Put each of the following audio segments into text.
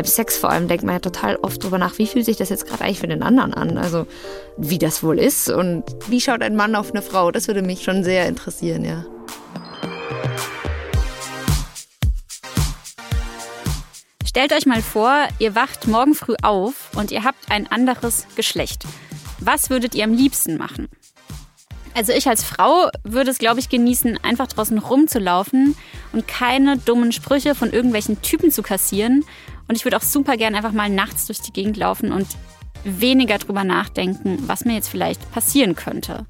beim Sex vor allem denkt man ja total oft drüber nach, wie fühlt sich das jetzt gerade eigentlich für den anderen an? Also wie das wohl ist und wie schaut ein Mann auf eine Frau? Das würde mich schon sehr interessieren, ja. Stellt euch mal vor, ihr wacht morgen früh auf und ihr habt ein anderes Geschlecht. Was würdet ihr am liebsten machen? Also ich als Frau würde es, glaube ich, genießen, einfach draußen rumzulaufen und keine dummen Sprüche von irgendwelchen Typen zu kassieren. Und ich würde auch super gern einfach mal nachts durch die Gegend laufen und weniger drüber nachdenken, was mir jetzt vielleicht passieren könnte.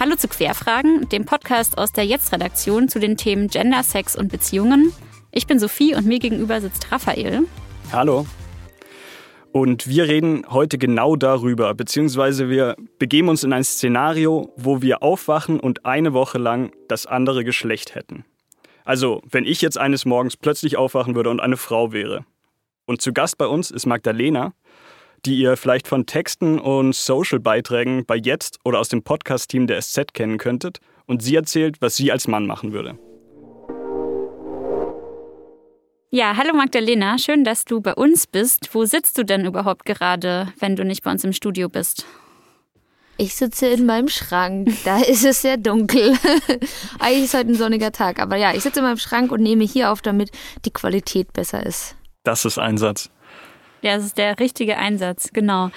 Hallo zu Querfragen, dem Podcast aus der Jetzt-Redaktion zu den Themen Gender, Sex und Beziehungen. Ich bin Sophie und mir gegenüber sitzt Raphael. Hallo. Und wir reden heute genau darüber, beziehungsweise wir begeben uns in ein Szenario, wo wir aufwachen und eine Woche lang das andere Geschlecht hätten. Also, wenn ich jetzt eines Morgens plötzlich aufwachen würde und eine Frau wäre. Und zu Gast bei uns ist Magdalena, die ihr vielleicht von Texten und Social-Beiträgen bei Jetzt oder aus dem Podcast-Team der SZ kennen könntet. Und sie erzählt, was sie als Mann machen würde. Ja, hallo Magdalena, schön, dass du bei uns bist. Wo sitzt du denn überhaupt gerade, wenn du nicht bei uns im Studio bist? Ich sitze in meinem Schrank. Da ist es sehr dunkel. Eigentlich ist heute ein sonniger Tag. Aber ja, ich sitze in meinem Schrank und nehme hier auf, damit die Qualität besser ist. Das ist Einsatz. Ja, das ist der richtige Einsatz, genau.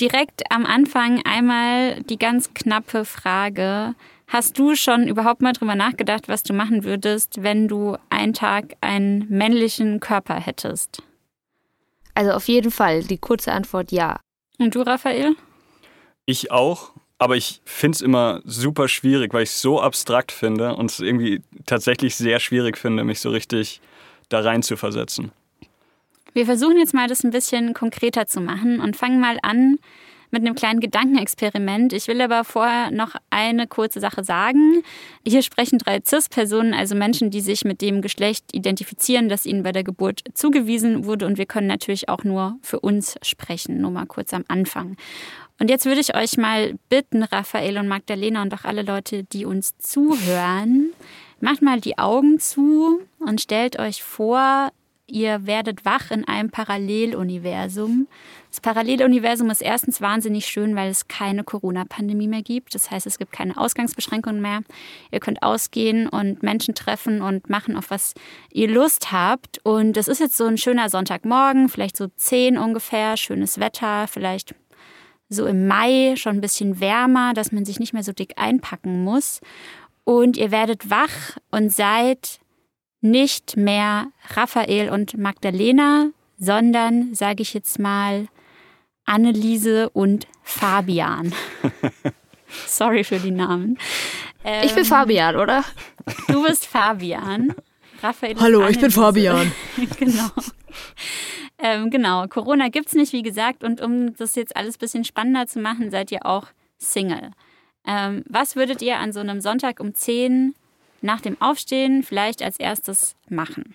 Direkt am Anfang einmal die ganz knappe Frage. Hast du schon überhaupt mal drüber nachgedacht, was du machen würdest, wenn du einen Tag einen männlichen Körper hättest? Also auf jeden Fall, die kurze Antwort ja. Und du, Raphael? Ich auch, aber ich finde es immer super schwierig, weil ich es so abstrakt finde und es irgendwie tatsächlich sehr schwierig finde, mich so richtig da rein zu versetzen. Wir versuchen jetzt mal, das ein bisschen konkreter zu machen und fangen mal an mit einem kleinen Gedankenexperiment. Ich will aber vorher noch eine kurze Sache sagen. Hier sprechen drei CIS-Personen, also Menschen, die sich mit dem Geschlecht identifizieren, das ihnen bei der Geburt zugewiesen wurde. Und wir können natürlich auch nur für uns sprechen, nur mal kurz am Anfang. Und jetzt würde ich euch mal bitten, Raphael und Magdalena und auch alle Leute, die uns zuhören, macht mal die Augen zu und stellt euch vor, ihr werdet wach in einem Paralleluniversum. Das Paralleluniversum ist erstens wahnsinnig schön, weil es keine Corona-Pandemie mehr gibt. Das heißt, es gibt keine Ausgangsbeschränkungen mehr. Ihr könnt ausgehen und Menschen treffen und machen, auf was ihr Lust habt. Und es ist jetzt so ein schöner Sonntagmorgen, vielleicht so zehn ungefähr, schönes Wetter, vielleicht so im Mai schon ein bisschen wärmer, dass man sich nicht mehr so dick einpacken muss. Und ihr werdet wach und seid nicht mehr Raphael und Magdalena, sondern, sage ich jetzt mal, Anneliese und Fabian. Sorry für die Namen. Ähm, ich bin ähm, Fabian, oder? Du bist Fabian. Raphael Hallo, ich bin Fabian. genau. Ähm, genau, Corona gibt es nicht, wie gesagt. Und um das jetzt alles ein bisschen spannender zu machen, seid ihr auch Single. Ähm, was würdet ihr an so einem Sonntag um 10 nach dem Aufstehen vielleicht als erstes machen?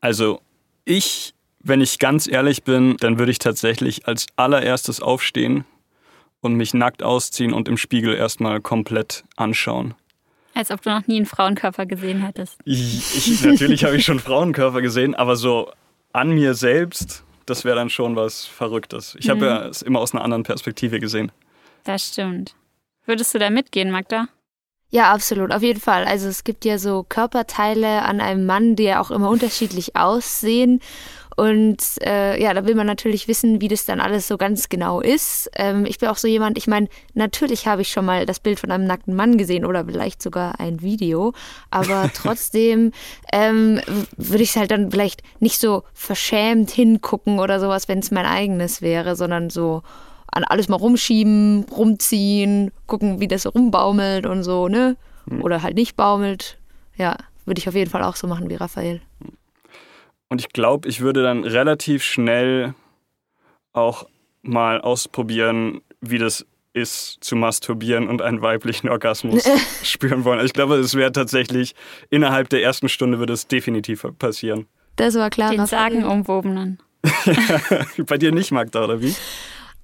Also ich, wenn ich ganz ehrlich bin, dann würde ich tatsächlich als allererstes aufstehen und mich nackt ausziehen und im Spiegel erstmal komplett anschauen. Als ob du noch nie einen Frauenkörper gesehen hättest. Ich, ich, natürlich habe ich schon Frauenkörper gesehen, aber so an mir selbst, das wäre dann schon was Verrücktes. Ich mhm. habe ja es immer aus einer anderen Perspektive gesehen. Das stimmt. Würdest du da mitgehen, Magda? Ja, absolut, auf jeden Fall. Also es gibt ja so Körperteile an einem Mann, die ja auch immer unterschiedlich aussehen. Und äh, ja, da will man natürlich wissen, wie das dann alles so ganz genau ist. Ähm, ich bin auch so jemand, ich meine, natürlich habe ich schon mal das Bild von einem nackten Mann gesehen oder vielleicht sogar ein Video, aber trotzdem ähm, würde ich es halt dann vielleicht nicht so verschämt hingucken oder sowas, wenn es mein eigenes wäre, sondern so, an alles mal rumschieben, rumziehen, gucken, wie das so rumbaumelt und so, ne? Hm. Oder halt nicht baumelt. Ja, würde ich auf jeden Fall auch so machen wie Raphael. Und ich glaube, ich würde dann relativ schnell auch mal ausprobieren, wie das ist, zu masturbieren und einen weiblichen Orgasmus spüren wollen. Also ich glaube, es wäre tatsächlich, innerhalb der ersten Stunde würde es definitiv passieren. Das war klar. Den sagenumwobenen. Bei dir nicht, Magda, oder wie?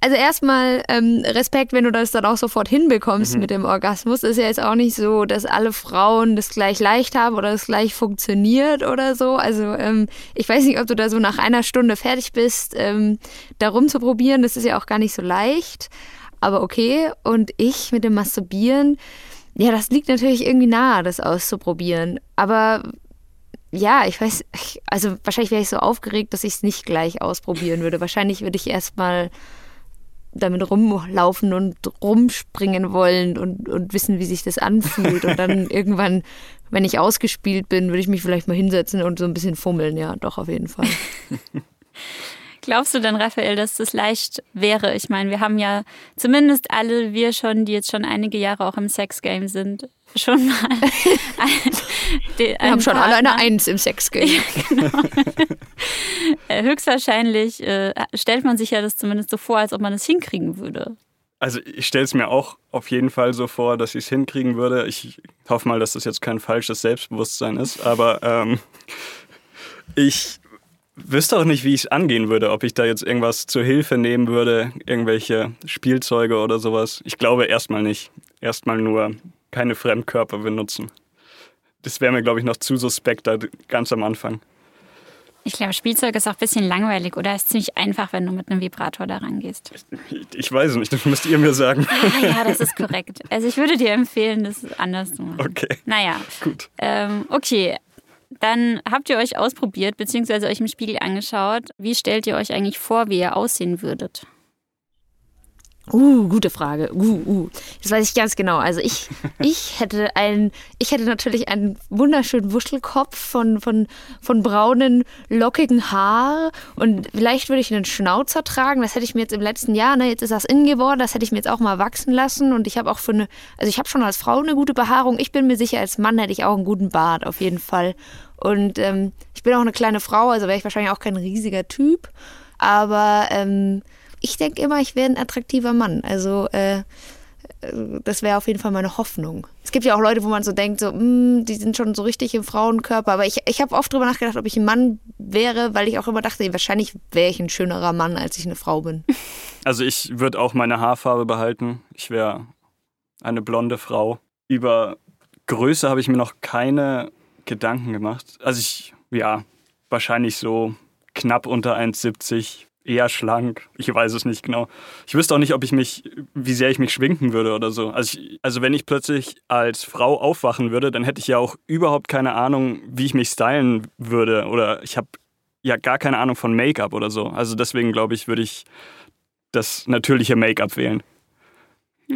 Also erstmal ähm, Respekt, wenn du das dann auch sofort hinbekommst mhm. mit dem Orgasmus. Ist ja jetzt auch nicht so, dass alle Frauen das gleich leicht haben oder das gleich funktioniert oder so. Also ähm, ich weiß nicht, ob du da so nach einer Stunde fertig bist, ähm, da rumzuprobieren. Das ist ja auch gar nicht so leicht. Aber okay. Und ich mit dem Masturbieren, ja, das liegt natürlich irgendwie nahe, das auszuprobieren. Aber ja, ich weiß, also wahrscheinlich wäre ich so aufgeregt, dass ich es nicht gleich ausprobieren würde. Wahrscheinlich würde ich erstmal damit rumlaufen und rumspringen wollen und, und wissen, wie sich das anfühlt. Und dann irgendwann, wenn ich ausgespielt bin, würde ich mich vielleicht mal hinsetzen und so ein bisschen fummeln. Ja, doch, auf jeden Fall. Glaubst du denn, Raphael, dass das leicht wäre? Ich meine, wir haben ja zumindest alle, wir schon, die jetzt schon einige Jahre auch im Sexgame sind, schon mal. Wir haben schon Partner. alle eine Eins im Sexgame. Ja, genau. Äh, höchstwahrscheinlich äh, stellt man sich ja das zumindest so vor, als ob man es hinkriegen würde. Also ich stelle es mir auch auf jeden Fall so vor, dass ich es hinkriegen würde. Ich hoffe mal, dass das jetzt kein falsches Selbstbewusstsein ist, aber ähm, ich wüsste auch nicht, wie ich es angehen würde, ob ich da jetzt irgendwas zur Hilfe nehmen würde, irgendwelche Spielzeuge oder sowas. Ich glaube erstmal nicht. Erstmal nur keine Fremdkörper benutzen. Das wäre mir, glaube ich, noch zu suspekt da ganz am Anfang. Ich glaube, Spielzeug ist auch ein bisschen langweilig oder ist ziemlich einfach, wenn du mit einem Vibrator da rangehst. Ich, ich weiß nicht, das müsst ihr mir sagen. Ah, ja, das ist korrekt. Also ich würde dir empfehlen, das anders zu machen. Okay. Naja. Gut. Ähm, okay, dann habt ihr euch ausprobiert bzw. euch im Spiegel angeschaut. Wie stellt ihr euch eigentlich vor, wie ihr aussehen würdet? Uh, gute Frage. Uh, uh. Das weiß ich ganz genau. Also ich, ich hätte einen, ich hätte natürlich einen wunderschönen Wuschelkopf von, von, von braunen, lockigen Haar und vielleicht würde ich einen Schnauzer tragen. Das hätte ich mir jetzt im letzten Jahr, ne, jetzt ist das innen geworden, das hätte ich mir jetzt auch mal wachsen lassen und ich habe auch für eine, also ich habe schon als Frau eine gute Behaarung. Ich bin mir sicher, als Mann hätte ich auch einen guten Bart, auf jeden Fall. Und ähm, ich bin auch eine kleine Frau, also wäre ich wahrscheinlich auch kein riesiger Typ. Aber ähm, ich denke immer, ich wäre ein attraktiver Mann. Also äh, das wäre auf jeden Fall meine Hoffnung. Es gibt ja auch Leute, wo man so denkt, so, mh, hm, die sind schon so richtig im Frauenkörper. Aber ich, ich habe oft drüber nachgedacht, ob ich ein Mann wäre, weil ich auch immer dachte, wahrscheinlich wäre ich ein schönerer Mann, als ich eine Frau bin. Also ich würde auch meine Haarfarbe behalten. Ich wäre eine blonde Frau. Über Größe habe ich mir noch keine Gedanken gemacht. Also ich, ja, wahrscheinlich so knapp unter 1,70, eher schlank. Ich weiß es nicht genau. Ich wüsste auch nicht, ob ich mich, wie sehr ich mich schwinken würde oder so. Also, ich, also wenn ich plötzlich als Frau aufwachen würde, dann hätte ich ja auch überhaupt keine Ahnung, wie ich mich stylen würde. Oder ich habe ja gar keine Ahnung von Make-up oder so. Also deswegen glaube ich, würde ich das natürliche Make-up wählen.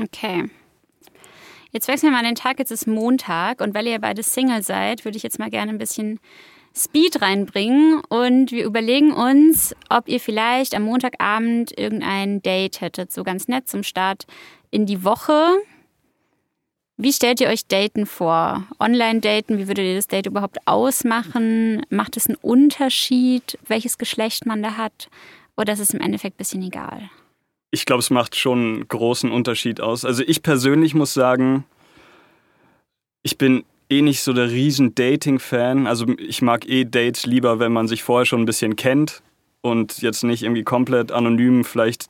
Okay. Jetzt wechseln wir mal den Tag, jetzt ist Montag und weil ihr beide Single seid, würde ich jetzt mal gerne ein bisschen Speed reinbringen und wir überlegen uns, ob ihr vielleicht am Montagabend irgendein Date hättet, so ganz nett zum Start in die Woche. Wie stellt ihr euch Daten vor? Online-Daten, wie würdet ihr das Date überhaupt ausmachen? Macht es einen Unterschied, welches Geschlecht man da hat? Oder ist es im Endeffekt ein bisschen egal? Ich glaube, es macht schon einen großen Unterschied aus. Also ich persönlich muss sagen, ich bin eh nicht so der riesen Dating-Fan. Also ich mag eh Dates lieber, wenn man sich vorher schon ein bisschen kennt und jetzt nicht irgendwie komplett anonym vielleicht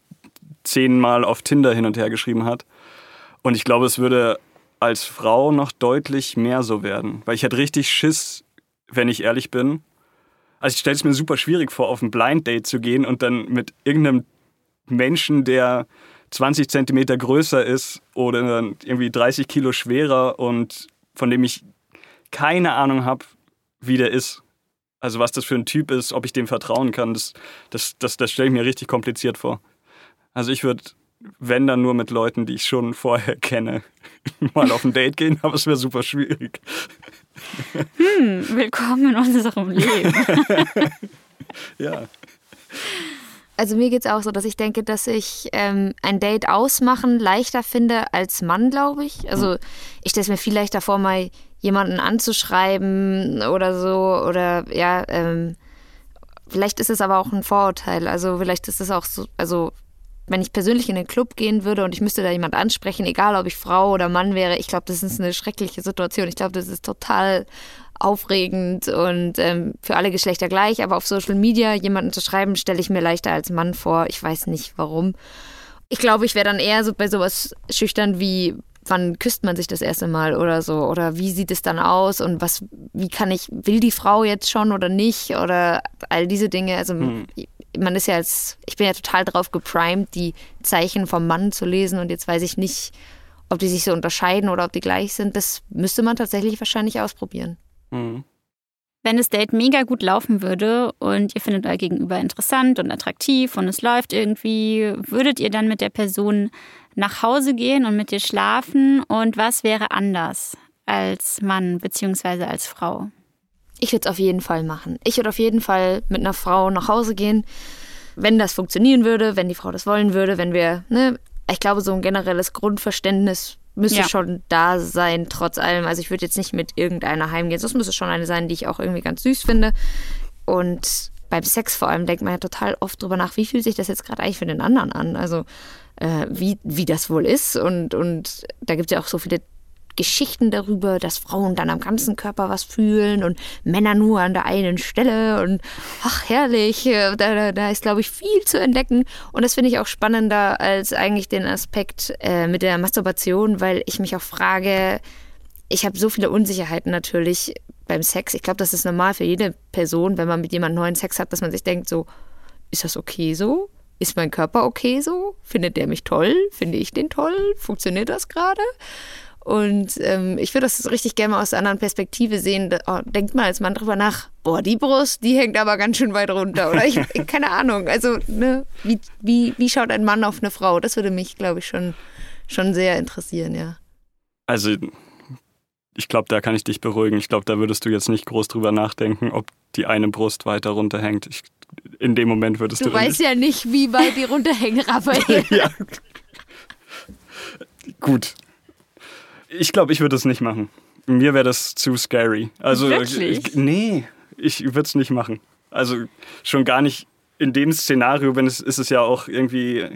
zehnmal auf Tinder hin und her geschrieben hat. Und ich glaube, es würde als Frau noch deutlich mehr so werden. Weil ich hätte richtig Schiss, wenn ich ehrlich bin. Also ich stelle es mir super schwierig vor, auf ein Blind Date zu gehen und dann mit irgendeinem Menschen, der 20 Zentimeter größer ist oder irgendwie 30 Kilo schwerer und von dem ich keine Ahnung habe, wie der ist. Also was das für ein Typ ist, ob ich dem vertrauen kann, das, das, das, das stelle ich mir richtig kompliziert vor. Also ich würde, wenn dann nur mit Leuten, die ich schon vorher kenne, mal auf ein Date gehen, aber es wäre super schwierig. Hm, willkommen in unserem Leben. ja. Also mir geht es auch so, dass ich denke, dass ich ähm, ein Date ausmachen leichter finde als Mann, glaube ich. Also ich stelle es mir viel leichter vor, mal jemanden anzuschreiben oder so. Oder ja, ähm, vielleicht ist es aber auch ein Vorurteil. Also vielleicht ist es auch so, also wenn ich persönlich in den Club gehen würde und ich müsste da jemand ansprechen, egal ob ich Frau oder Mann wäre, ich glaube, das ist eine schreckliche Situation. Ich glaube, das ist total aufregend und ähm, für alle Geschlechter gleich. Aber auf Social Media jemanden zu schreiben, stelle ich mir leichter als Mann vor. Ich weiß nicht warum. Ich glaube, ich wäre dann eher so bei sowas schüchtern wie, wann küsst man sich das erste Mal oder so? Oder wie sieht es dann aus? Und was, wie kann ich, will die Frau jetzt schon oder nicht? Oder all diese Dinge. Also hm. man ist ja als, ich bin ja total drauf geprimed, die Zeichen vom Mann zu lesen und jetzt weiß ich nicht, ob die sich so unterscheiden oder ob die gleich sind. Das müsste man tatsächlich wahrscheinlich ausprobieren. Hm. Wenn das Date mega gut laufen würde und ihr findet euer Gegenüber interessant und attraktiv und es läuft irgendwie, würdet ihr dann mit der Person nach Hause gehen und mit dir schlafen? Und was wäre anders als Mann bzw. als Frau? Ich würde es auf jeden Fall machen. Ich würde auf jeden Fall mit einer Frau nach Hause gehen, wenn das funktionieren würde, wenn die Frau das wollen würde, wenn wir, ne, ich glaube, so ein generelles Grundverständnis müsste ja. schon da sein, trotz allem. Also ich würde jetzt nicht mit irgendeiner heimgehen. Das müsste schon eine sein, die ich auch irgendwie ganz süß finde. Und beim Sex vor allem denkt man ja total oft drüber nach, wie fühlt sich das jetzt gerade eigentlich für den anderen an? Also äh, wie, wie das wohl ist. Und, und da gibt es ja auch so viele Geschichten darüber, dass Frauen dann am ganzen Körper was fühlen und Männer nur an der einen Stelle und ach herrlich, äh, da, da, da ist glaube ich viel zu entdecken und das finde ich auch spannender als eigentlich den Aspekt äh, mit der Masturbation, weil ich mich auch frage, ich habe so viele Unsicherheiten natürlich beim Sex. Ich glaube, das ist normal für jede Person, wenn man mit jemandem neuen Sex hat, dass man sich denkt so, ist das okay so? Ist mein Körper okay so? Findet der mich toll? Finde ich den toll? Funktioniert das gerade? Und ähm, ich würde das richtig gerne mal aus einer anderen Perspektive sehen. Oh, denkt mal als Mann drüber nach, boah, die Brust, die hängt aber ganz schön weit runter. Oder ich, keine Ahnung. Also, ne, wie, wie, wie schaut ein Mann auf eine Frau? Das würde mich, glaube ich, schon, schon sehr interessieren, ja. Also, ich glaube, da kann ich dich beruhigen. Ich glaube, da würdest du jetzt nicht groß drüber nachdenken, ob die eine Brust weiter runterhängt. Ich, in dem Moment würdest du. Du weißt ja nicht, wie weit die runterhängen, Raphael. ja. Gut, ich glaube, ich würde es nicht machen. Mir wäre das zu scary. Also, Wirklich? Ich, nee, ich würde es nicht machen. Also schon gar nicht in dem Szenario, wenn es ist es ja auch irgendwie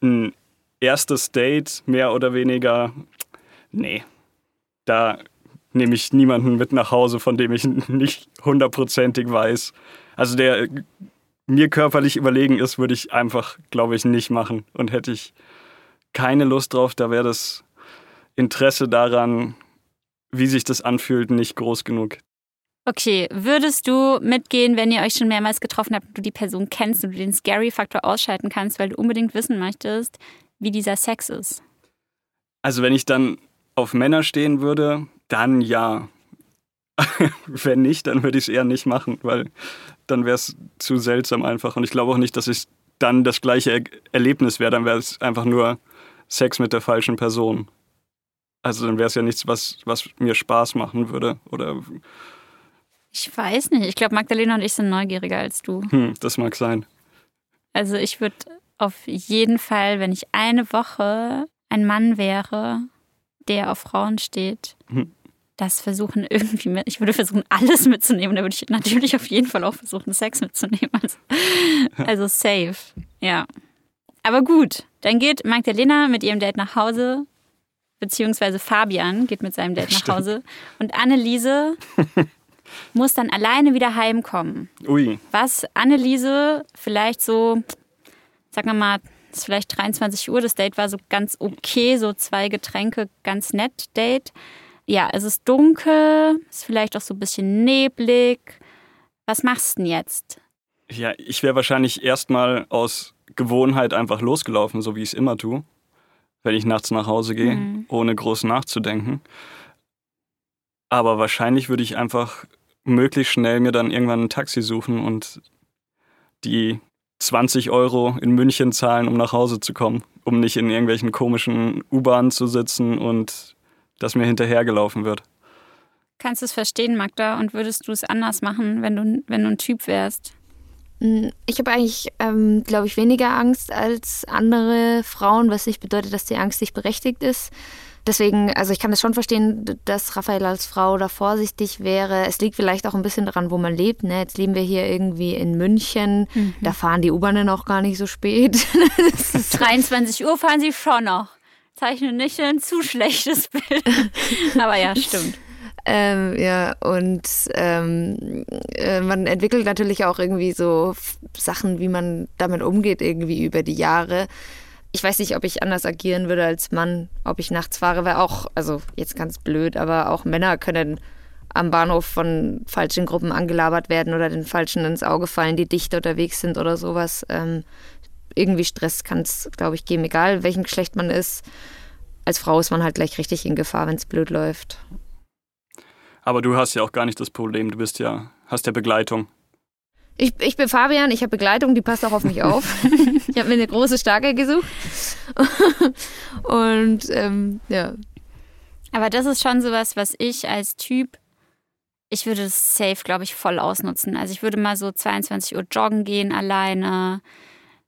ein erstes Date, mehr oder weniger. Nee, da nehme ich niemanden mit nach Hause, von dem ich nicht hundertprozentig weiß. Also der mir körperlich überlegen ist, würde ich einfach, glaube ich, nicht machen. Und hätte ich keine Lust drauf, da wäre das Interesse daran, wie sich das anfühlt, nicht groß genug. Okay, würdest du mitgehen, wenn ihr euch schon mehrmals getroffen habt und du die Person kennst und du den Scary-Faktor ausschalten kannst, weil du unbedingt wissen möchtest, wie dieser Sex ist? Also wenn ich dann auf Männer stehen würde, dann ja. wenn nicht, dann würde ich es eher nicht machen, weil dann wäre es zu seltsam einfach. Und ich glaube auch nicht, dass es dann das gleiche er Erlebnis wäre. Dann wäre es einfach nur Sex mit der falschen Person. Also dann wäre es ja nichts, was, was mir Spaß machen würde. Oder ich weiß nicht. Ich glaube, Magdalena und ich sind neugieriger als du. Hm, das mag sein. Also ich würde auf jeden Fall, wenn ich eine Woche ein Mann wäre, der auf Frauen steht, hm. das versuchen irgendwie mit. Ich würde versuchen, alles mitzunehmen. Da würde ich natürlich auf jeden Fall auch versuchen, Sex mitzunehmen. Also, also safe. Ja. Aber gut, dann geht Magdalena mit ihrem Date nach Hause beziehungsweise Fabian geht mit seinem Date nach Hause und Anneliese muss dann alleine wieder heimkommen. Ui. Was Anneliese vielleicht so, sagen wir mal, es ist vielleicht 23 Uhr, das Date war so ganz okay, so zwei Getränke, ganz nett Date. Ja, es ist dunkel, es ist vielleicht auch so ein bisschen neblig. Was machst du denn jetzt? Ja, ich wäre wahrscheinlich erstmal aus Gewohnheit einfach losgelaufen, so wie ich es immer tue wenn ich nachts nach Hause gehe, mhm. ohne groß nachzudenken. Aber wahrscheinlich würde ich einfach möglichst schnell mir dann irgendwann ein Taxi suchen und die 20 Euro in München zahlen, um nach Hause zu kommen, um nicht in irgendwelchen komischen U-Bahnen zu sitzen und dass mir hinterhergelaufen wird. Kannst du es verstehen, Magda? Und würdest du es anders machen, wenn du, wenn du ein Typ wärst? Hm, ich habe eigentlich, ähm, glaube ich, weniger Angst als andere Frauen, was nicht bedeutet, dass die Angst nicht berechtigt ist. Deswegen, also ich kann das schon verstehen, dass Raphael als Frau da vorsichtig wäre. Es liegt vielleicht auch ein bisschen daran, wo man lebt. Ne? Jetzt leben wir hier irgendwie in München. Mhm. Da fahren die U-Bahnen auch gar nicht so spät. 23 Uhr fahren sie schon noch. Zeichne nicht ein zu schlechtes Bild. Aber ja, stimmt. Ähm, ja, und ähm, äh, man entwickelt natürlich auch irgendwie so Sachen, wie man damit umgeht, irgendwie über die Jahre. ich weiß nicht, ob ich anders agieren würde als Mann, ob ich nachts fahre, weil auch, also jetzt ganz blöd, aber auch Männer können am Bahnhof von falschen Gruppen angelabert werden oder den Falschen ins Auge fallen, die dicht unterwegs sind oder sowas. Ähm, irgendwie Stress kann es, glaube ich, geben, egal welchen Geschlecht man ist. Als Frau ist man halt gleich richtig in Gefahr, wenn es blöd läuft. Aber du hast ja auch gar nicht das Problem, du bist ja, hast ja Begleitung. Ich, ich bin Fabian, ich habe Begleitung, die passt auch auf mich auf. ich habe mir eine große, starke gesucht. Und ähm, ja. Aber das ist schon sowas, was ich als Typ, ich würde das safe, glaube ich, voll ausnutzen. Also ich würde mal so 22 Uhr joggen gehen alleine.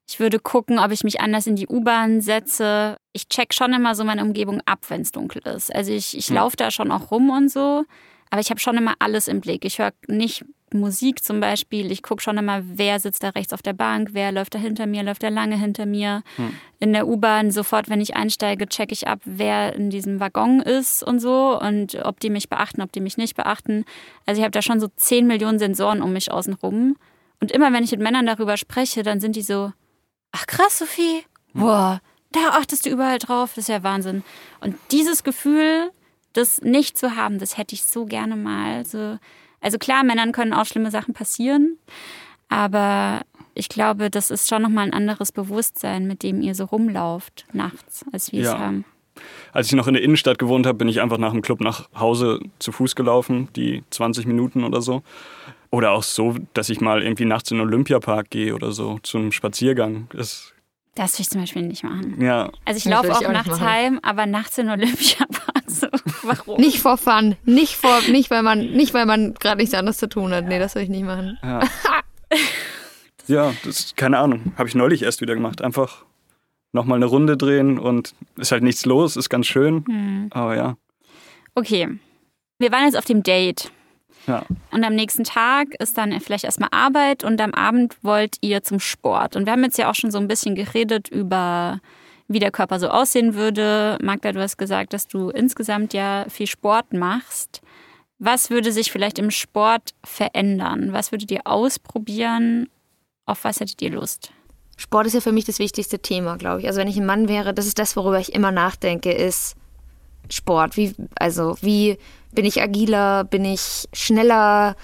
Ich würde gucken, ob ich mich anders in die U-Bahn setze. Ich check schon immer so meine Umgebung ab, wenn es dunkel ist. Also ich, ich hm. laufe da schon auch rum und so. Aber ich habe schon immer alles im Blick. Ich höre nicht Musik zum Beispiel. Ich gucke schon immer, wer sitzt da rechts auf der Bank, wer läuft da hinter mir, läuft da lange hinter mir. Hm. In der U-Bahn sofort, wenn ich einsteige, checke ich ab, wer in diesem Waggon ist und so und ob die mich beachten, ob die mich nicht beachten. Also ich habe da schon so 10 Millionen Sensoren um mich außenrum. Und immer wenn ich mit Männern darüber spreche, dann sind die so, ach krass, Sophie, hm. boah, da achtest du überall drauf, das ist ja Wahnsinn. Und dieses Gefühl, das nicht zu haben, das hätte ich so gerne mal. So, also klar, Männern können auch schlimme Sachen passieren, aber ich glaube, das ist schon nochmal ein anderes Bewusstsein, mit dem ihr so rumlauft nachts, als wir ja. es haben. Als ich noch in der Innenstadt gewohnt habe, bin ich einfach nach dem Club nach Hause zu Fuß gelaufen, die 20 Minuten oder so. Oder auch so, dass ich mal irgendwie nachts in den Olympiapark gehe oder so, zum Spaziergang. Das, das will ich zum Beispiel nicht machen. Ja. Also ich laufe auch, auch nachts heim, aber nachts in Olympiapark. So, warum? Nicht vor Fun. Nicht, vor, nicht weil man, nicht, weil man gerade nichts anderes zu tun hat. Nee, das will ich nicht machen. Ja, ja das keine Ahnung. Habe ich neulich erst wieder gemacht. Einfach nochmal eine Runde drehen und ist halt nichts los, ist ganz schön. Hm. Aber ja. Okay. Wir waren jetzt auf dem Date. Ja. Und am nächsten Tag ist dann vielleicht erstmal Arbeit und am Abend wollt ihr zum Sport. Und wir haben jetzt ja auch schon so ein bisschen geredet über wie der Körper so aussehen würde. Magda, du hast gesagt, dass du insgesamt ja viel Sport machst. Was würde sich vielleicht im Sport verändern? Was würdet ihr ausprobieren? Auf was hättet ihr Lust? Sport ist ja für mich das wichtigste Thema, glaube ich. Also wenn ich ein Mann wäre, das ist das, worüber ich immer nachdenke, ist Sport. Wie, also wie bin ich agiler? Bin ich schneller?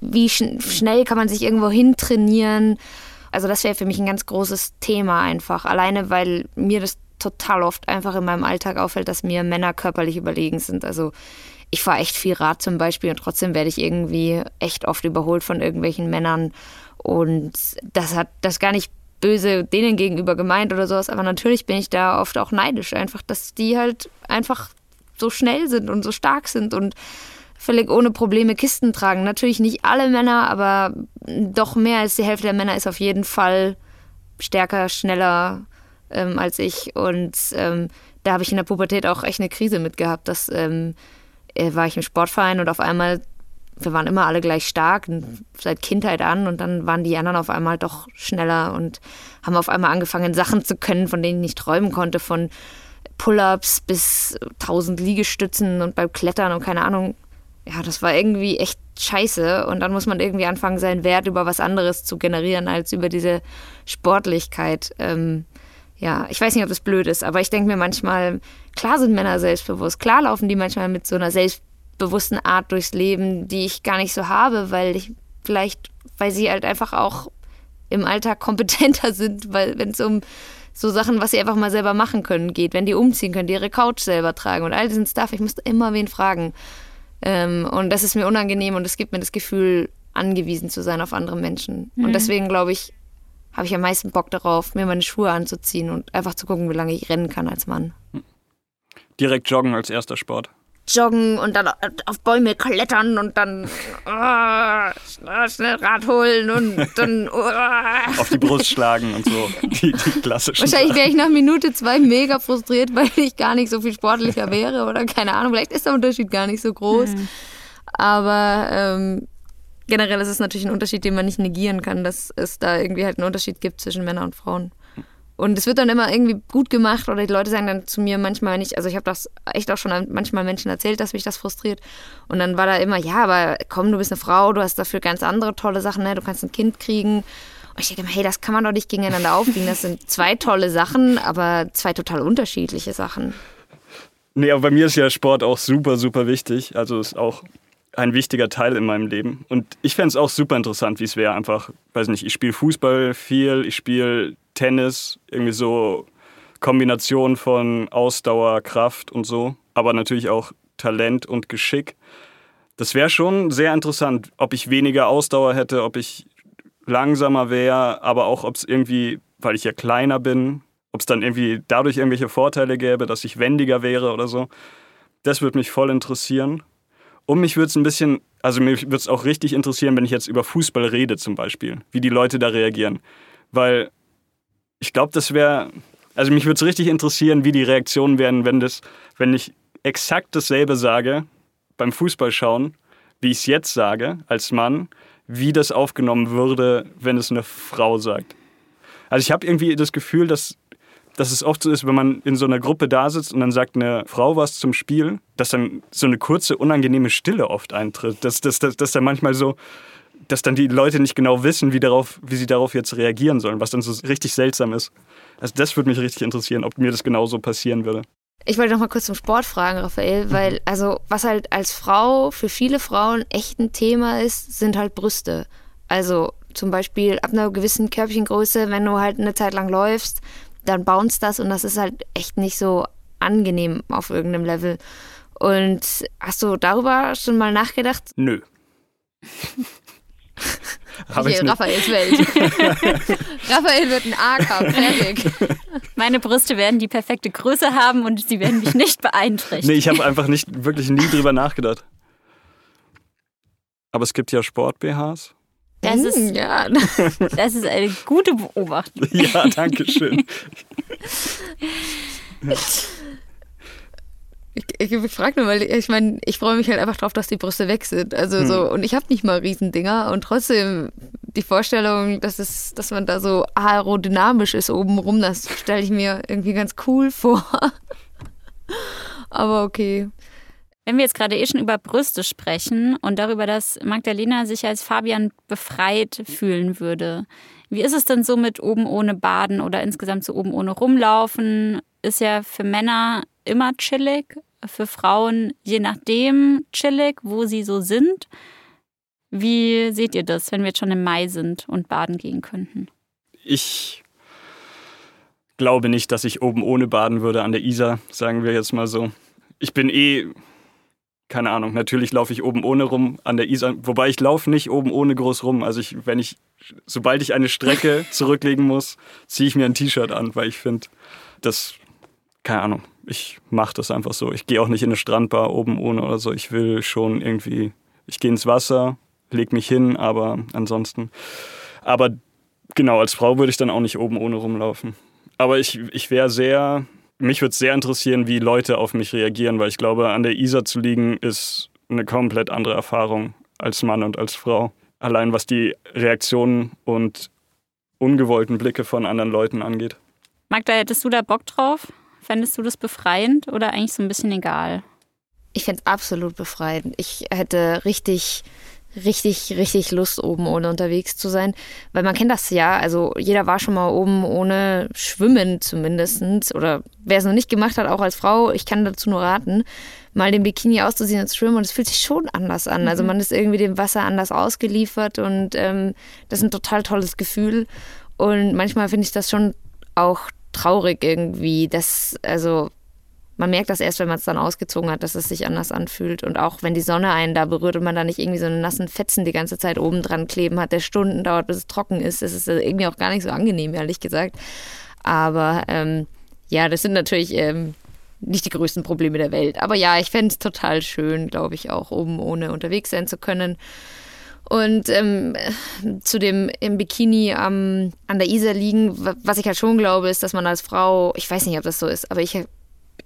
Wie schn schnell kann man sich irgendwo hin trainieren? Also das wäre für mich ein ganz großes Thema einfach. Alleine, weil mir das total oft einfach in meinem Alltag auffällt, dass mir Männer körperlich überlegen sind. Also ich fahre echt viel Rad zum Beispiel und trotzdem werde ich irgendwie echt oft überholt von irgendwelchen Männern. Und das hat das gar nicht böse denen gegenüber gemeint oder sowas, aber natürlich bin ich da oft auch neidisch, einfach, dass die halt einfach so schnell sind und so stark sind und völlig ohne Probleme Kisten tragen. Natürlich nicht alle Männer, aber doch mehr als die Hälfte der Männer ist auf jeden Fall stärker, schneller ähm, als ich. Und ähm, da habe ich in der Pubertät auch echt eine Krise mit gehabt. Das ähm, äh, war ich im Sportverein und auf einmal, wir waren immer alle gleich stark, seit Kindheit an. Und dann waren die anderen auf einmal doch schneller und haben auf einmal angefangen, Sachen zu können, von denen ich nicht träumen konnte, von Pull-ups bis 1000 Liegestützen und beim Klettern und keine Ahnung, ja, das war irgendwie echt scheiße. Und dann muss man irgendwie anfangen, seinen Wert über was anderes zu generieren, als über diese Sportlichkeit. Ähm, ja, ich weiß nicht, ob das blöd ist, aber ich denke mir manchmal, klar sind Männer selbstbewusst, klar laufen die manchmal mit so einer selbstbewussten Art durchs Leben, die ich gar nicht so habe, weil ich vielleicht, weil sie halt einfach auch im Alltag kompetenter sind, weil wenn es um so Sachen, was sie einfach mal selber machen können, geht, wenn die umziehen können, die ihre Couch selber tragen und all diesen Stuff, ich musste immer wen fragen. Ähm, und das ist mir unangenehm und es gibt mir das Gefühl, angewiesen zu sein auf andere Menschen. Mhm. Und deswegen glaube ich, habe ich am meisten Bock darauf, mir meine Schuhe anzuziehen und einfach zu gucken, wie lange ich rennen kann als Mann. Direkt joggen als erster Sport joggen und dann auf Bäume klettern und dann oh, schnell Rad holen und dann oh. auf die Brust schlagen und so. Die, die klassischen. Wahrscheinlich wäre ich nach Minute zwei mega frustriert, weil ich gar nicht so viel sportlicher wäre oder keine Ahnung. Vielleicht ist der Unterschied gar nicht so groß. Mhm. Aber ähm, generell ist es natürlich ein Unterschied, den man nicht negieren kann, dass es da irgendwie halt einen Unterschied gibt zwischen Männern und Frauen. Und es wird dann immer irgendwie gut gemacht oder die Leute sagen dann zu mir manchmal nicht, also ich habe das echt auch schon manchmal Menschen erzählt, dass mich das frustriert. Und dann war da immer, ja, aber komm, du bist eine Frau, du hast dafür ganz andere tolle Sachen, ne? du kannst ein Kind kriegen. Und ich denke mir, hey, das kann man doch nicht gegeneinander aufwiegen. Das sind zwei tolle Sachen, aber zwei total unterschiedliche Sachen. Nee, aber bei mir ist ja Sport auch super, super wichtig. Also ist auch ein wichtiger Teil in meinem Leben. Und ich fände es auch super interessant, wie es wäre. Einfach, weiß nicht, ich spiele Fußball viel, ich spiele Tennis, irgendwie so Kombination von Ausdauer, Kraft und so, aber natürlich auch Talent und Geschick. Das wäre schon sehr interessant, ob ich weniger Ausdauer hätte, ob ich langsamer wäre, aber auch ob es irgendwie, weil ich ja kleiner bin, ob es dann irgendwie dadurch irgendwelche Vorteile gäbe, dass ich wendiger wäre oder so. Das würde mich voll interessieren. Und mich würde es ein bisschen, also mich würde es auch richtig interessieren, wenn ich jetzt über Fußball rede zum Beispiel, wie die Leute da reagieren. Weil ich glaube, das wäre, also mich würde es richtig interessieren, wie die Reaktionen wären, wenn, das, wenn ich exakt dasselbe sage beim Fußballschauen, wie ich es jetzt sage als Mann, wie das aufgenommen würde, wenn es eine Frau sagt. Also ich habe irgendwie das Gefühl, dass, dass es oft so ist, wenn man in so einer Gruppe da sitzt und dann sagt eine Frau was zum Spiel, dass dann so eine kurze, unangenehme Stille oft eintritt. Dass, dass, dass, dass dann manchmal so, dass dann die Leute nicht genau wissen, wie, darauf, wie sie darauf jetzt reagieren sollen, was dann so richtig seltsam ist. Also das würde mich richtig interessieren, ob mir das genauso passieren würde. Ich wollte noch mal kurz zum Sport fragen, Raphael, mhm. weil also was halt als Frau für viele Frauen echt ein Thema ist, sind halt Brüste. Also zum Beispiel ab einer gewissen Körbchengröße, wenn du halt eine Zeit lang läufst, dann bounce das und das ist halt echt nicht so angenehm auf irgendeinem Level. Und hast du darüber schon mal nachgedacht? Nö. Hier, Raphaels Welt. Raphael wird ein A haben, fertig. Meine Brüste werden die perfekte Größe haben und sie werden mich nicht beeinträchtigen. Nee, ich habe einfach nicht wirklich nie drüber nachgedacht. Aber es gibt ja Sport-BHs. Das ist, hm, ja. das ist eine gute Beobachtung. Ja, danke schön. Ich, ich frage nur, weil ich meine, ich freue mich halt einfach drauf, dass die Brüste weg sind. Also hm. so, und ich habe nicht mal Riesendinger und trotzdem die Vorstellung, dass es, dass man da so aerodynamisch ist obenrum, das stelle ich mir irgendwie ganz cool vor. Aber okay. Wenn wir jetzt gerade eh schon über Brüste sprechen und darüber, dass Magdalena sich als Fabian befreit fühlen würde, wie ist es denn so mit oben ohne Baden oder insgesamt so oben ohne rumlaufen? Ist ja für Männer immer chillig, für Frauen je nachdem chillig, wo sie so sind. Wie seht ihr das, wenn wir jetzt schon im Mai sind und baden gehen könnten? Ich glaube nicht, dass ich oben ohne baden würde an der Isar, sagen wir jetzt mal so. Ich bin eh keine Ahnung, natürlich laufe ich oben ohne rum an der Isar, wobei ich laufe nicht oben ohne groß rum. Also ich, wenn ich, sobald ich eine Strecke zurücklegen muss, ziehe ich mir ein T-Shirt an, weil ich finde, das, keine Ahnung, ich mache das einfach so. Ich gehe auch nicht in eine Strandbar oben ohne oder so. Ich will schon irgendwie, ich gehe ins Wasser, leg mich hin, aber ansonsten. Aber genau, als Frau würde ich dann auch nicht oben ohne rumlaufen. Aber ich, ich wäre sehr, mich würde es sehr interessieren, wie Leute auf mich reagieren, weil ich glaube, an der Isar zu liegen ist eine komplett andere Erfahrung als Mann und als Frau. Allein was die Reaktionen und ungewollten Blicke von anderen Leuten angeht. Magda, hättest du da Bock drauf? Fändest du das befreiend oder eigentlich so ein bisschen egal? Ich fände es absolut befreiend. Ich hätte richtig richtig, richtig Lust, oben ohne unterwegs zu sein. Weil man kennt das ja, also jeder war schon mal oben ohne Schwimmen zumindest. Oder wer es noch nicht gemacht hat, auch als Frau, ich kann dazu nur raten, mal den Bikini auszuziehen und zu schwimmen. Und es fühlt sich schon anders an. Also mhm. man ist irgendwie dem Wasser anders ausgeliefert und ähm, das ist ein total tolles Gefühl. Und manchmal finde ich das schon auch traurig irgendwie, dass, also man merkt das erst, wenn man es dann ausgezogen hat, dass es sich anders anfühlt. Und auch wenn die Sonne einen da berührt und man da nicht irgendwie so einen nassen Fetzen die ganze Zeit oben dran kleben hat, der Stunden dauert, bis es trocken ist, das ist irgendwie auch gar nicht so angenehm, ehrlich gesagt. Aber ähm, ja, das sind natürlich ähm, nicht die größten Probleme der Welt. Aber ja, ich fände es total schön, glaube ich, auch oben ohne unterwegs sein zu können. Und ähm, zu dem im Bikini am, an der Isar liegen, was ich halt schon glaube, ist, dass man als Frau, ich weiß nicht, ob das so ist, aber ich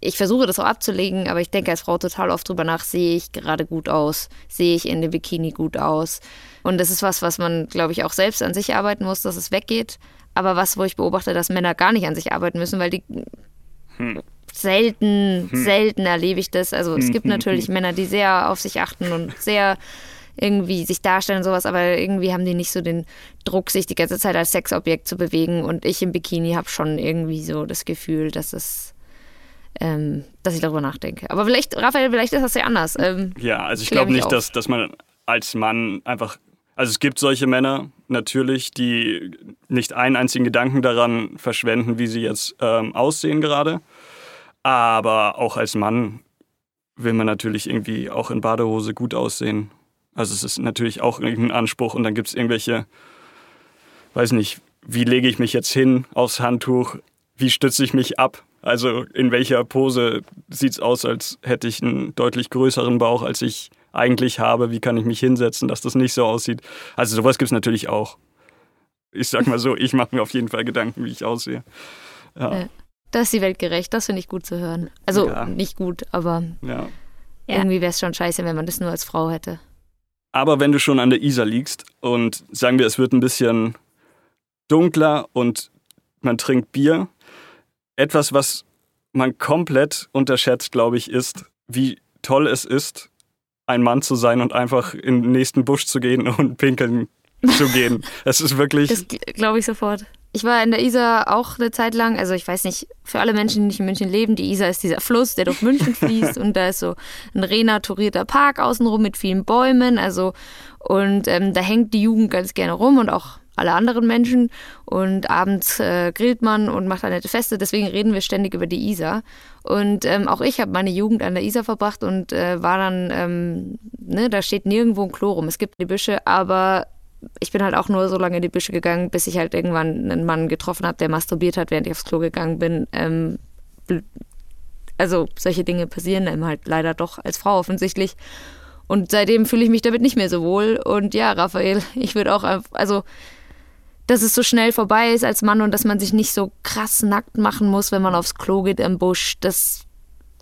ich versuche das auch abzulegen, aber ich denke als Frau total oft drüber nach, sehe ich gerade gut aus, sehe ich in dem Bikini gut aus. Und das ist was, was man, glaube ich, auch selbst an sich arbeiten muss, dass es weggeht. Aber was, wo ich beobachte, dass Männer gar nicht an sich arbeiten müssen, weil die hm. selten, hm. selten erlebe ich das. Also es gibt hm, hm, natürlich hm. Männer, die sehr auf sich achten und sehr irgendwie sich darstellen und sowas, aber irgendwie haben die nicht so den Druck, sich die ganze Zeit als Sexobjekt zu bewegen. Und ich im Bikini habe schon irgendwie so das Gefühl, dass es ähm, dass ich darüber nachdenke. Aber vielleicht, Raphael, vielleicht ist das ja anders. Ähm, ja, also ich glaube nicht, dass, dass man als Mann einfach. Also es gibt solche Männer natürlich, die nicht einen einzigen Gedanken daran verschwenden, wie sie jetzt ähm, aussehen gerade. Aber auch als Mann will man natürlich irgendwie auch in Badehose gut aussehen. Also es ist natürlich auch irgendein Anspruch und dann gibt es irgendwelche, weiß nicht, wie lege ich mich jetzt hin aufs Handtuch, wie stütze ich mich ab, also in welcher Pose sieht es aus, als hätte ich einen deutlich größeren Bauch, als ich eigentlich habe? Wie kann ich mich hinsetzen, dass das nicht so aussieht? Also sowas gibt es natürlich auch. Ich sag mal so, ich mache mir auf jeden Fall Gedanken, wie ich aussehe. Ja. Ja, das ist die Welt gerecht, das finde ich gut zu hören. Also ja. nicht gut, aber irgendwie wäre es schon scheiße, wenn man das nur als Frau hätte. Aber wenn du schon an der Isar liegst und sagen wir, es wird ein bisschen dunkler und man trinkt Bier, etwas, was man komplett unterschätzt, glaube ich, ist, wie toll es ist, ein Mann zu sein und einfach in den nächsten Busch zu gehen und pinkeln zu gehen. Es ist wirklich. Das glaube ich sofort. Ich war in der Isar auch eine Zeit lang, also ich weiß nicht, für alle Menschen, die nicht in München leben, die Isar ist dieser Fluss, der durch München fließt und da ist so ein renaturierter Park außenrum mit vielen Bäumen, also und ähm, da hängt die Jugend ganz gerne rum und auch alle anderen Menschen und abends äh, grillt man und macht eine nette Feste. Deswegen reden wir ständig über die Isar. Und ähm, auch ich habe meine Jugend an der Isar verbracht und äh, war dann, ähm, ne, da steht nirgendwo ein Klo rum. Es gibt die Büsche, aber ich bin halt auch nur so lange in die Büsche gegangen, bis ich halt irgendwann einen Mann getroffen habe, der masturbiert hat, während ich aufs Klo gegangen bin. Ähm, also solche Dinge passieren einem halt leider doch als Frau offensichtlich. Und seitdem fühle ich mich damit nicht mehr so wohl. Und ja, Raphael, ich würde auch, also dass es so schnell vorbei ist als Mann und dass man sich nicht so krass nackt machen muss, wenn man aufs Klo geht im Busch, das,